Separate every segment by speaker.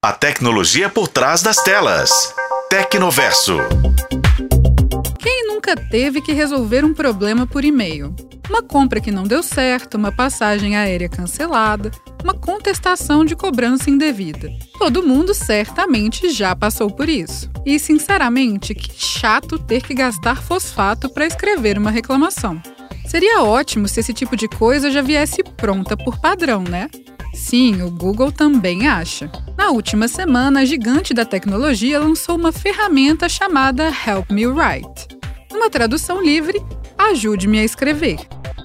Speaker 1: A tecnologia por trás das telas. Tecnoverso.
Speaker 2: Quem nunca teve que resolver um problema por e-mail? Uma compra que não deu certo, uma passagem aérea cancelada, uma contestação de cobrança indevida. Todo mundo certamente já passou por isso. E, sinceramente, que chato ter que gastar fosfato para escrever uma reclamação. Seria ótimo se esse tipo de coisa já viesse pronta por padrão, né? Sim, o Google também acha. Na última semana, a gigante da tecnologia lançou uma ferramenta chamada Help Me Write. Uma tradução livre, ajude-me a escrever.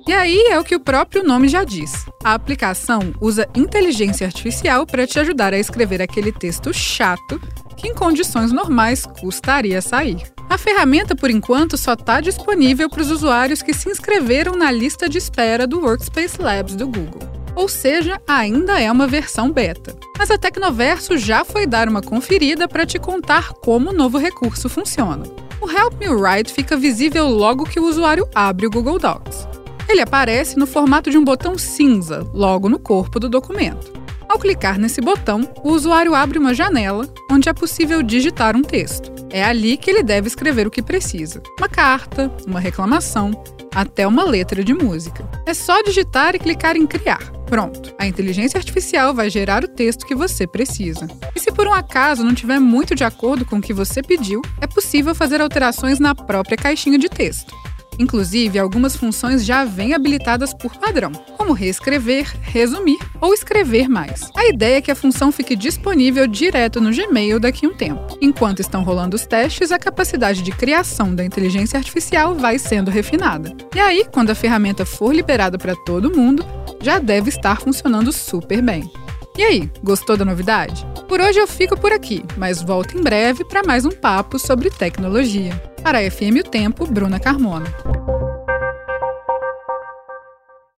Speaker 2: E aí é o que o próprio nome já diz. A aplicação usa inteligência artificial para te ajudar a escrever aquele texto chato que em condições normais custaria sair. A ferramenta, por enquanto, só está disponível para os usuários que se inscreveram na lista de espera do Workspace Labs do Google. Ou seja, ainda é uma versão beta. Mas a Tecnoverso já foi dar uma conferida para te contar como o novo recurso funciona. O Help Me Write fica visível logo que o usuário abre o Google Docs. Ele aparece no formato de um botão cinza, logo no corpo do documento. Ao clicar nesse botão, o usuário abre uma janela onde é possível digitar um texto. É ali que ele deve escrever o que precisa: uma carta, uma reclamação, até uma letra de música. É só digitar e clicar em criar. Pronto, a inteligência artificial vai gerar o texto que você precisa. E se por um acaso não tiver muito de acordo com o que você pediu, é possível fazer alterações na própria caixinha de texto. Inclusive, algumas funções já vêm habilitadas por padrão, como reescrever, resumir ou escrever mais. A ideia é que a função fique disponível direto no Gmail daqui a um tempo. Enquanto estão rolando os testes, a capacidade de criação da inteligência artificial vai sendo refinada. E aí, quando a ferramenta for liberada para todo mundo, já deve estar funcionando super bem. E aí, gostou da novidade? Por hoje eu fico por aqui, mas volto em breve para mais um papo sobre tecnologia. Para a FM O Tempo, Bruna Carmona.